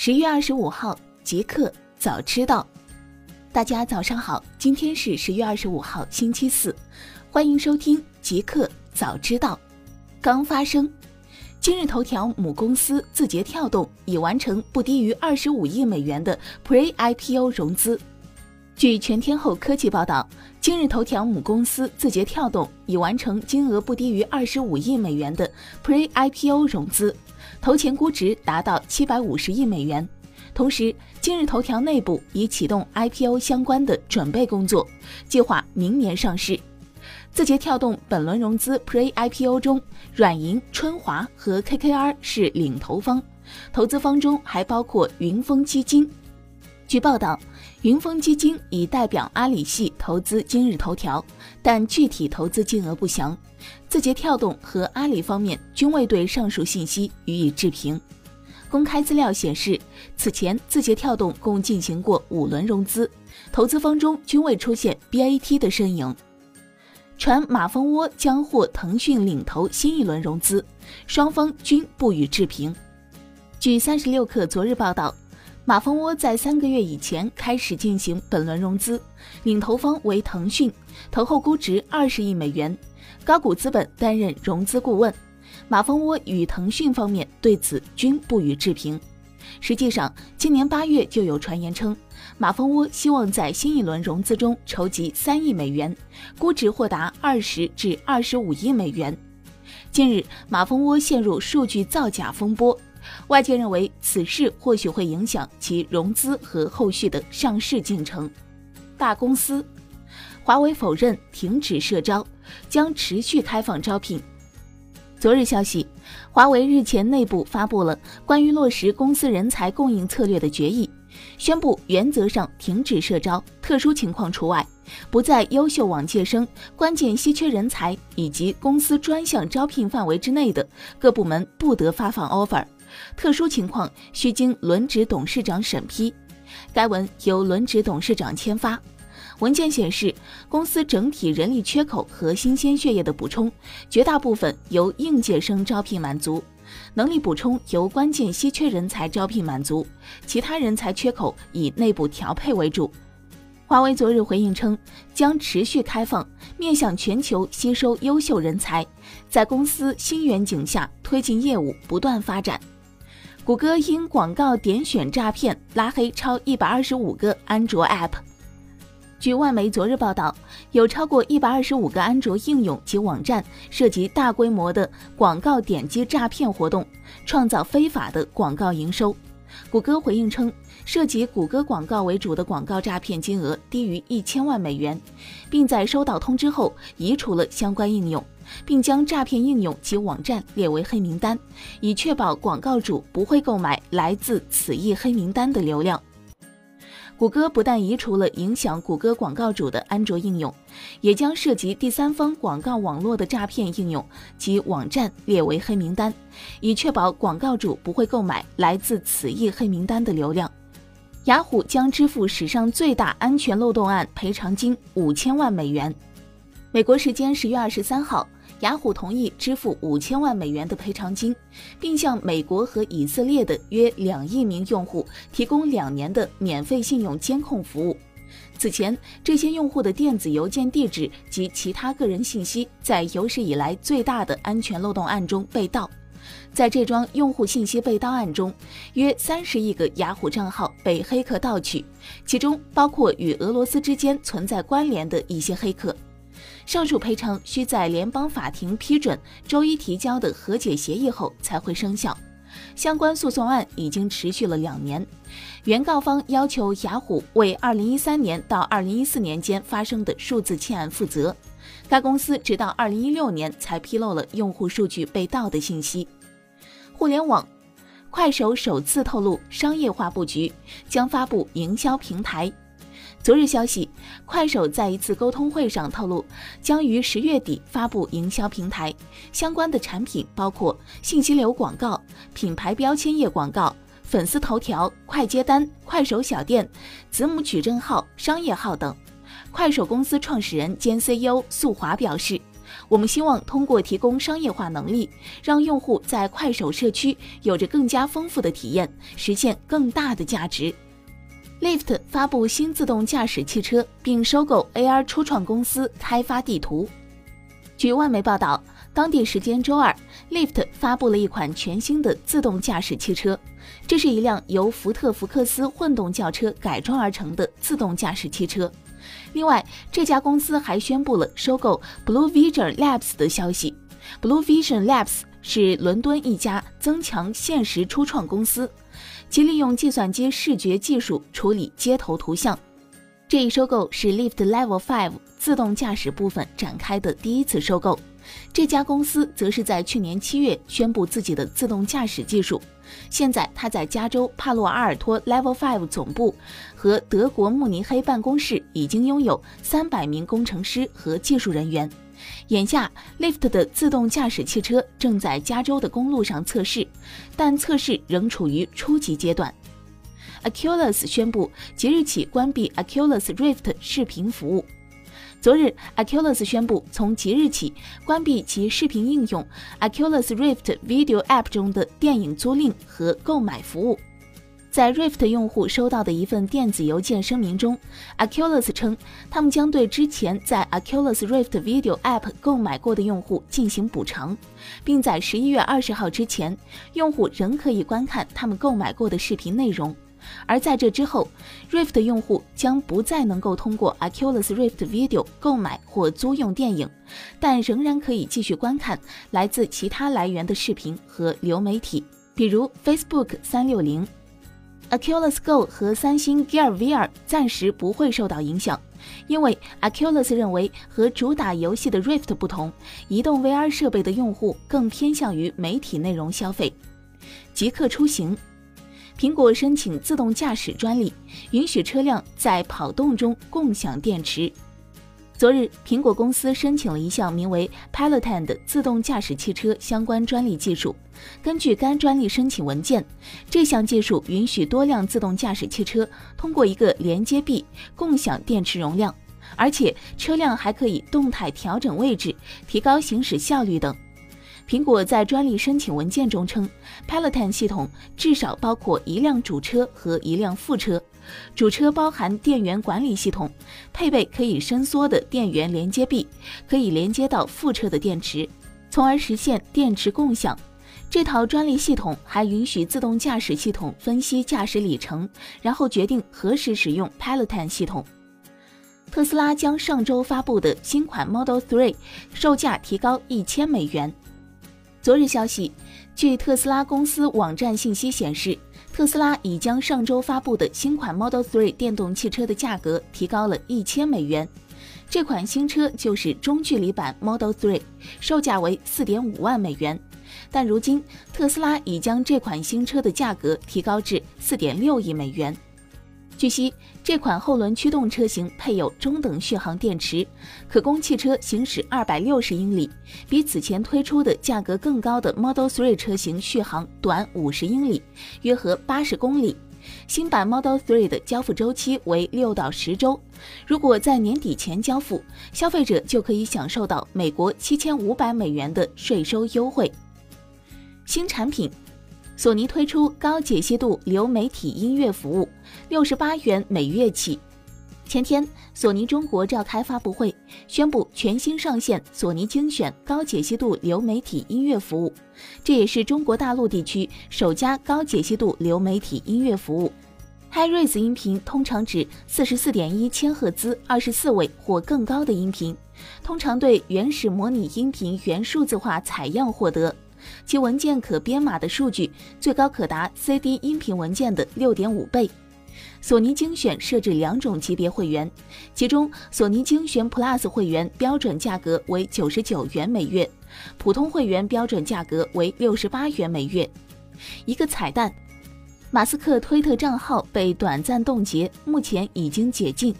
十月二十五号，极客早知道。大家早上好，今天是十月二十五号，星期四，欢迎收听极客早知道。刚发生，今日头条母公司字节跳动已完成不低于二十五亿美元的 Pre-IPO 融资。据全天候科技报道，今日头条母公司字节跳动已完成金额不低于二十五亿美元的 Pre-IPO 融资。投前估值达到七百五十亿美元，同时，今日头条内部已启动 IPO 相关的准备工作，计划明年上市。字节跳动本轮融资 Pre-IPO 中，软银、春华和 KKR 是领投方，投资方中还包括云峰基金。据报道，云峰基金已代表阿里系投资今日头条，但具体投资金额不详。字节跳动和阿里方面均未对上述信息予以置评。公开资料显示，此前字节跳动共进行过五轮融资，投资方中均未出现 BAT 的身影。传马蜂窝将获腾讯领投新一轮融资，双方均不予置评。据三十六氪昨日报道。马蜂窝在三个月以前开始进行本轮融资，领投方为腾讯，投后估值二十亿美元，高股资本担任融资顾问。马蜂窝与腾讯方面对此均不予置评。实际上，今年八月就有传言称，马蜂窝希望在新一轮融资中筹集三亿美元，估值或达二十至二十五亿美元。近日，马蜂窝陷入数据造假风波。外界认为此事或许会影响其融资和后续的上市进程。大公司，华为否认停止社招，将持续开放招聘。昨日消息，华为日前内部发布了关于落实公司人才供应策略的决议，宣布原则上停止社招，特殊情况除外，不在优秀往届生、关键稀缺人才以及公司专项招聘范围之内的各部门不得发放 offer。特殊情况需经轮值董事长审批。该文由轮值董事长签发。文件显示，公司整体人力缺口和新鲜血液的补充，绝大部分由应届生招聘满足；能力补充由关键稀缺人才招聘满足，其他人才缺口以内部调配为主。华为昨日回应称，将持续开放，面向全球吸收优秀人才，在公司新远景下推进业务不断发展。谷歌因广告点选诈骗拉黑超一百二十五个安卓 App。据外媒昨日报道，有超过一百二十五个安卓应用及网站涉及大规模的广告点击诈骗活动，创造非法的广告营收。谷歌回应称，涉及谷歌广告为主的广告诈骗金额低于一千万美元，并在收到通知后移除了相关应用。并将诈骗应用及网站列为黑名单，以确保广告主不会购买来自此一黑名单的流量。谷歌不但移除了影响谷歌广告主的安卓应用，也将涉及第三方广告网络的诈骗应用及网站列为黑名单，以确保广告主不会购买来自此一黑名单的流量。雅虎将支付史上最大安全漏洞案赔偿金五千万美元。美国时间十月二十三号。雅虎同意支付五千万美元的赔偿金，并向美国和以色列的约两亿名用户提供两年的免费信用监控服务。此前，这些用户的电子邮件地址及其他个人信息在有史以来最大的安全漏洞案中被盗。在这桩用户信息被盗案中，约三十亿个雅虎账号被黑客盗取，其中包括与俄罗斯之间存在关联的一些黑客。上述赔偿需在联邦法庭批准周一提交的和解协议后才会生效。相关诉讼案已经持续了两年，原告方要求雅虎为2013年到2014年间发生的数字窃案负责。该公司直到2016年才披露了用户数据被盗的信息。互联网，快手首次透露商业化布局，将发布营销平台。昨日消息，快手在一次沟通会上透露，将于十月底发布营销平台，相关的产品包括信息流广告、品牌标签页广告、粉丝头条、快接单、快手小店、子母矩阵号、商业号等。快手公司创始人兼 CEO 宿华表示，我们希望通过提供商业化能力，让用户在快手社区有着更加丰富的体验，实现更大的价值。Lyft 发布新自动驾驶汽车，并收购 AR 初创公司开发地图。据外媒报道，当地时间周二，Lyft 发布了一款全新的自动驾驶汽车，这是一辆由福特福克斯混动轿车改装而成的自动驾驶汽车。另外，这家公司还宣布了收购 Blue Vision Labs 的消息。Blue Vision Labs 是伦敦一家增强现实初创公司，其利用计算机视觉技术处理街头图像。这一收购是 Lyft Level Five 自动驾驶部分展开的第一次收购。这家公司则是在去年七月宣布自己的自动驾驶技术。现在，他在加州帕洛阿尔托 Level Five 总部和德国慕尼黑办公室已经拥有三百名工程师和技术人员。眼下，Lyft 的自动驾驶汽车正在加州的公路上测试，但测试仍处于初级阶段。a c u l u s 宣布即日起关闭 a c u l u s Rift 视频服务。昨日 a c u l u s 宣布从即日起关闭其视频应用 a c u l u s Rift Video App 中的电影租赁和购买服务。在 Rift 用户收到的一份电子邮件声明中，Aculus 称他们将对之前在 Aculus Rift Video App 购买过的用户进行补偿，并在十一月二十号之前，用户仍可以观看他们购买过的视频内容。而在这之后，Rift 用户将不再能够通过 Aculus Rift Video 购买或租用电影，但仍然可以继续观看来自其他来源的视频和流媒体，比如 Facebook 三六零。Aculus Go 和三星 Gear VR 暂时不会受到影响，因为 Aculus 认为和主打游戏的 Rift 不同，移动 VR 设备的用户更偏向于媒体内容消费。极客出行。苹果申请自动驾驶专利，允许车辆在跑动中共享电池。昨日，苹果公司申请了一项名为 Peloton 的自动驾驶汽车相关专利技术。根据该专利申请文件，这项技术允许多辆自动驾驶汽车通过一个连接臂共享电池容量，而且车辆还可以动态调整位置，提高行驶效率等。苹果在专利申请文件中称，Peloton 系统至少包括一辆主车和一辆副车。主车包含电源管理系统，配备可以伸缩的电源连接臂，可以连接到副车的电池，从而实现电池共享。这套专利系统还允许自动驾驶系统分析驾驶里程，然后决定何时使用 Peloton 系统。特斯拉将上周发布的新款 Model 3售价提高一千美元。昨日消息，据特斯拉公司网站信息显示，特斯拉已将上周发布的新款 Model 3电动汽车的价格提高了一千美元。这款新车就是中距离版 Model 3，售价为四点五万美元。但如今，特斯拉已将这款新车的价格提高至四点六亿美元。据悉，这款后轮驱动车型配有中等续航电池，可供汽车行驶二百六十英里，比此前推出的价格更高的 Model 3车型续航短五十英里，约合八十公里。新版 Model 3的交付周期为六到十周，如果在年底前交付，消费者就可以享受到美国七千五百美元的税收优惠。新产品。索尼推出高解析度流媒体音乐服务，六十八元每月起。前天，索尼中国召开发布会，宣布全新上线索尼精选高解析度流媒体音乐服务，这也是中国大陆地区首家高解析度流媒体音乐服务。Hi-Res 音频通常指四十四点一千赫兹、二十四位或更高的音频，通常对原始模拟音频原数字化采样获得。其文件可编码的数据最高可达 CD 音频文件的六点五倍。索尼精选设置两种级别会员，其中索尼精选 Plus 会员标准价格为九十九元每月，普通会员标准价格为六十八元每月。一个彩蛋：马斯克推特账号被短暂冻结，目前已经解禁。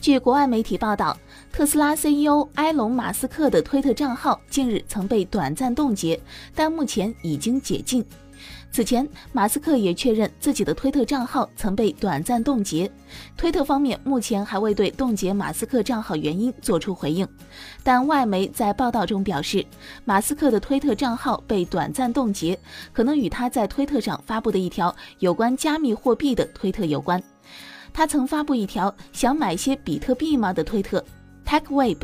据国外媒体报道，特斯拉 CEO 埃隆·马斯克的推特账号近日曾被短暂冻结，但目前已经解禁。此前，马斯克也确认自己的推特账号曾被短暂冻结。推特方面目前还未对冻结马斯克账号原因作出回应，但外媒在报道中表示，马斯克的推特账号被短暂冻结，可能与他在推特上发布的一条有关加密货币的推特有关。他曾发布一条“想买些比特币吗”的推特。TechWeb